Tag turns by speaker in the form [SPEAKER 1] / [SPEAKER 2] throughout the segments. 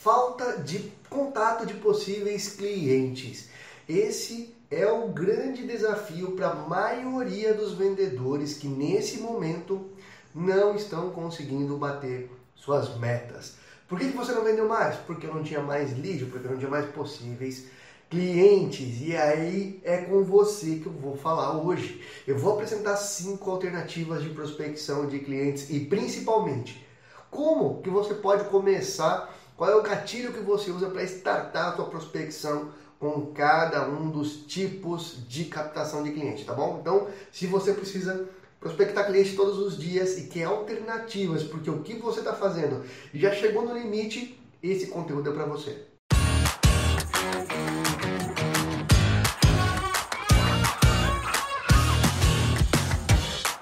[SPEAKER 1] falta de contato de possíveis clientes. Esse é o grande desafio para a maioria dos vendedores que nesse momento não estão conseguindo bater suas metas. Por que, você não vendeu mais? Porque não tinha mais lead, porque não tinha mais possíveis clientes. E aí é com você que eu vou falar hoje. Eu vou apresentar cinco alternativas de prospecção de clientes e principalmente como que você pode começar, qual é o gatilho que você usa para startar a sua prospecção com cada um dos tipos de captação de cliente, tá bom? Então, se você precisa prospectar cliente todos os dias e quer alternativas, porque o que você está fazendo já chegou no limite, esse conteúdo é para você.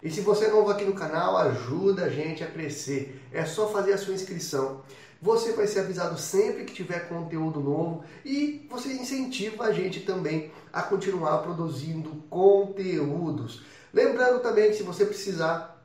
[SPEAKER 1] E se você é novo aqui no canal, ajuda a gente a crescer. É só fazer a sua inscrição. Você vai ser avisado sempre que tiver conteúdo novo e você incentiva a gente também a continuar produzindo conteúdos. Lembrando também que se você precisar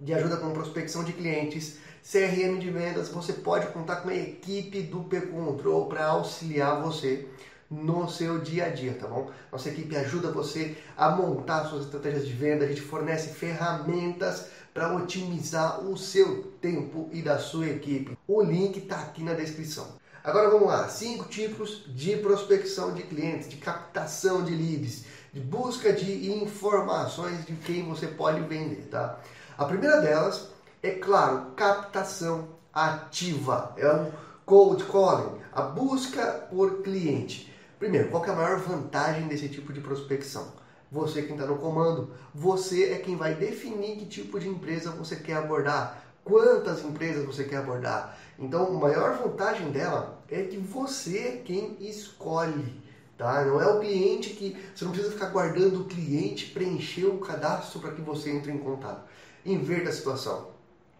[SPEAKER 1] de ajuda com prospecção de clientes, CRM de vendas, você pode contar com a equipe do P-Control para auxiliar você no seu dia a dia, tá bom? Nossa equipe ajuda você a montar suas estratégias de venda, a gente fornece ferramentas para otimizar o seu tempo e da sua equipe. O link está aqui na descrição. Agora vamos lá, cinco tipos de prospecção de clientes, de captação de leads, de busca de informações de quem você pode vender, tá? A primeira delas é claro, captação ativa, é um cold calling, a busca por cliente. Primeiro, qual é a maior vantagem desse tipo de prospecção? Você quem está no comando, você é quem vai definir que tipo de empresa você quer abordar, quantas empresas você quer abordar. Então, a maior vantagem dela é que você é quem escolhe. Tá? Não é o cliente que você não precisa ficar guardando o cliente preencher o cadastro para que você entre em contato. Inverta a situação.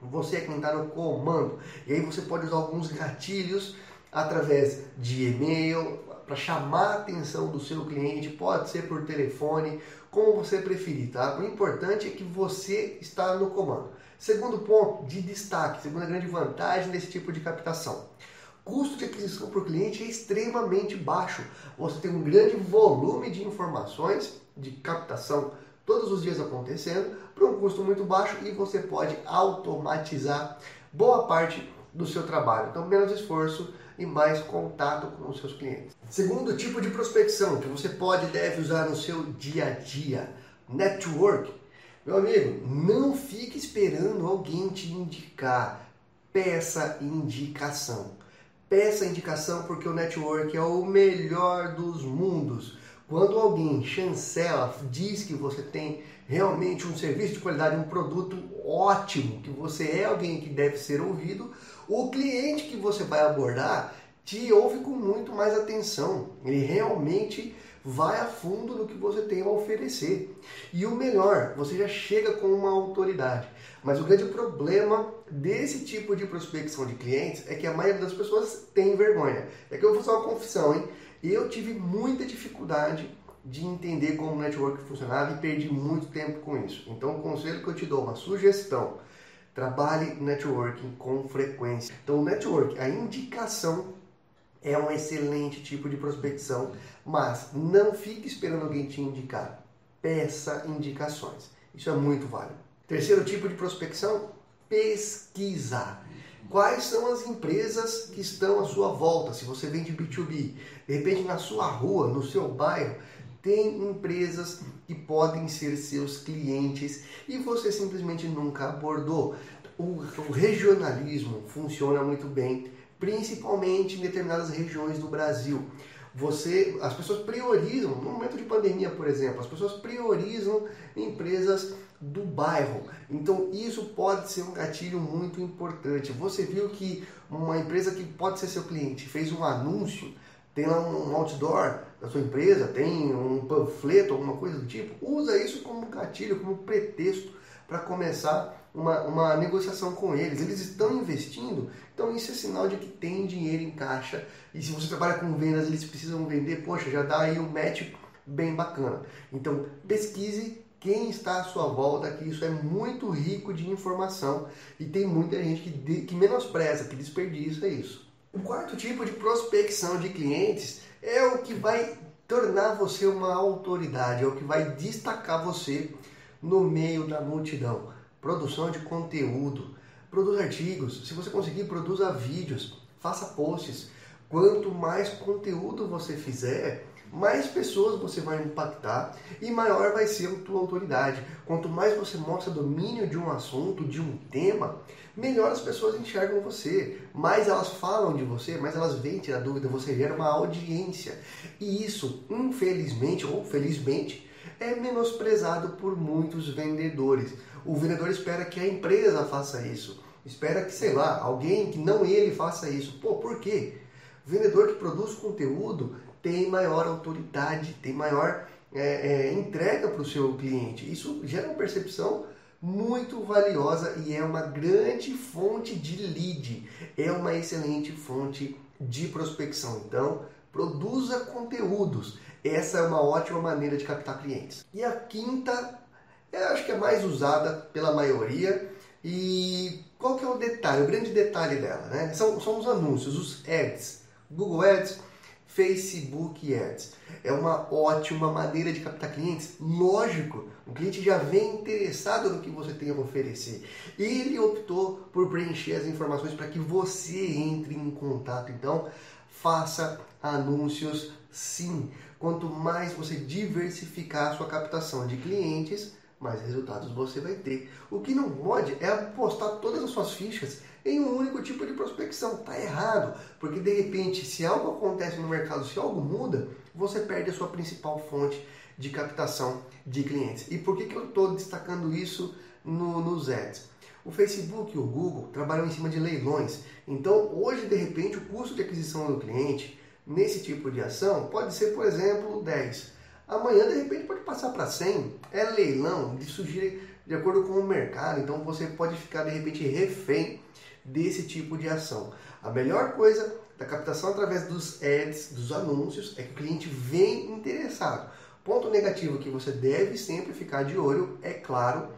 [SPEAKER 1] Você é quem está no comando. E aí você pode usar alguns gatilhos através de e-mail, para chamar a atenção do seu cliente, pode ser por telefone, como você preferir, tá? O importante é que você está no comando. Segundo ponto de destaque, segunda grande vantagem desse tipo de captação. Custo de aquisição por cliente é extremamente baixo. Você tem um grande volume de informações de captação todos os dias acontecendo por um custo muito baixo e você pode automatizar boa parte do seu trabalho. Então, menos esforço, e mais contato com os seus clientes. Segundo tipo de prospecção que você pode e deve usar no seu dia a dia, network. Meu amigo, não fique esperando alguém te indicar. Peça indicação. Peça indicação porque o network é o melhor dos mundos. Quando alguém chancela, diz que você tem realmente um serviço de qualidade, um produto ótimo, que você é alguém que deve ser ouvido, o cliente que você vai abordar te ouve com muito mais atenção. Ele realmente vai a fundo no que você tem a oferecer. E o melhor, você já chega com uma autoridade. Mas o grande problema desse tipo de prospecção de clientes é que a maioria das pessoas tem vergonha. É que eu vou fazer uma confissão, hein? Eu tive muita dificuldade de entender como o network funcionava e perdi muito tempo com isso. Então, o conselho que eu te dou, uma sugestão, trabalhe networking com frequência. Então, o network, a indicação é um excelente tipo de prospecção, mas não fique esperando alguém te indicar. Peça indicações. Isso é muito válido. Terceiro tipo de prospecção, pesquisar. Quais são as empresas que estão à sua volta? Se você vende B2B, de repente na sua rua, no seu bairro, tem empresas que podem ser seus clientes e você simplesmente nunca abordou. O, o regionalismo funciona muito bem, principalmente em determinadas regiões do Brasil. Você, as pessoas priorizam, no momento de pandemia, por exemplo, as pessoas priorizam empresas do bairro. Então isso pode ser um gatilho muito importante. Você viu que uma empresa que pode ser seu cliente fez um anúncio tem lá um outdoor da sua empresa, tem um panfleto, alguma coisa do tipo, usa isso como gatilho, como pretexto para começar uma, uma negociação com eles. Eles estão investindo, então isso é sinal de que tem dinheiro em caixa. E se você trabalha com vendas, eles precisam vender, poxa, já dá aí um match bem bacana. Então pesquise quem está à sua volta, que isso é muito rico de informação e tem muita gente que, de, que menospreza, que desperdiça isso. O quarto tipo de prospecção de clientes é o que vai tornar você uma autoridade, é o que vai destacar você no meio da multidão. Produção de conteúdo, produza artigos, se você conseguir, produza vídeos, faça posts. Quanto mais conteúdo você fizer, mais pessoas você vai impactar e maior vai ser a tua autoridade. Quanto mais você mostra domínio de um assunto, de um tema, melhor as pessoas enxergam você, mais elas falam de você, mais elas vêm tirar dúvida, você gera uma audiência. E isso, infelizmente ou felizmente, é menosprezado por muitos vendedores. O vendedor espera que a empresa faça isso. Espera que, sei lá, alguém que não ele faça isso. Pô, por quê? O vendedor que produz conteúdo tem maior autoridade, tem maior é, é, entrega para o seu cliente. Isso gera uma percepção muito valiosa e é uma grande fonte de lead, é uma excelente fonte de prospecção. Então, produza conteúdos. Essa é uma ótima maneira de captar clientes. E a quinta, eu acho que é mais usada pela maioria. E qual que é o detalhe, o grande detalhe dela? Né? São, são os anúncios, os ads. Google Ads, Facebook Ads. É uma ótima maneira de captar clientes. Lógico, o cliente já vem interessado no que você tem a oferecer. Ele optou por preencher as informações para que você entre em contato. Então, faça anúncios sim. Quanto mais você diversificar a sua captação de clientes, mais resultados você vai ter. O que não pode é apostar todas as suas fichas em um único tipo de prospecção. Está errado, porque de repente, se algo acontece no mercado, se algo muda, você perde a sua principal fonte de captação de clientes. E por que, que eu estou destacando isso no, nos ads? O Facebook e o Google trabalham em cima de leilões. Então, hoje, de repente, o custo de aquisição do cliente nesse tipo de ação pode ser, por exemplo, 10. Amanhã, de repente, pode passar para 100. É leilão, de surgir de acordo com o mercado. Então, você pode ficar, de repente, refém desse tipo de ação. A melhor coisa da captação através dos ads, dos anúncios, é que o cliente vem interessado. Ponto negativo que você deve sempre ficar de olho é, claro,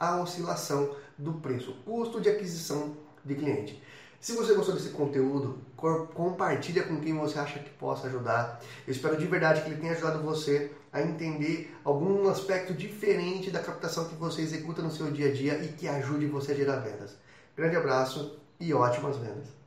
[SPEAKER 1] a oscilação do preço, custo de aquisição de cliente. Se você gostou desse conteúdo, compartilha com quem você acha que possa ajudar. Eu espero de verdade que ele tenha ajudado você a entender algum aspecto diferente da captação que você executa no seu dia a dia e que ajude você a gerar vendas. Grande abraço e ótimas vendas!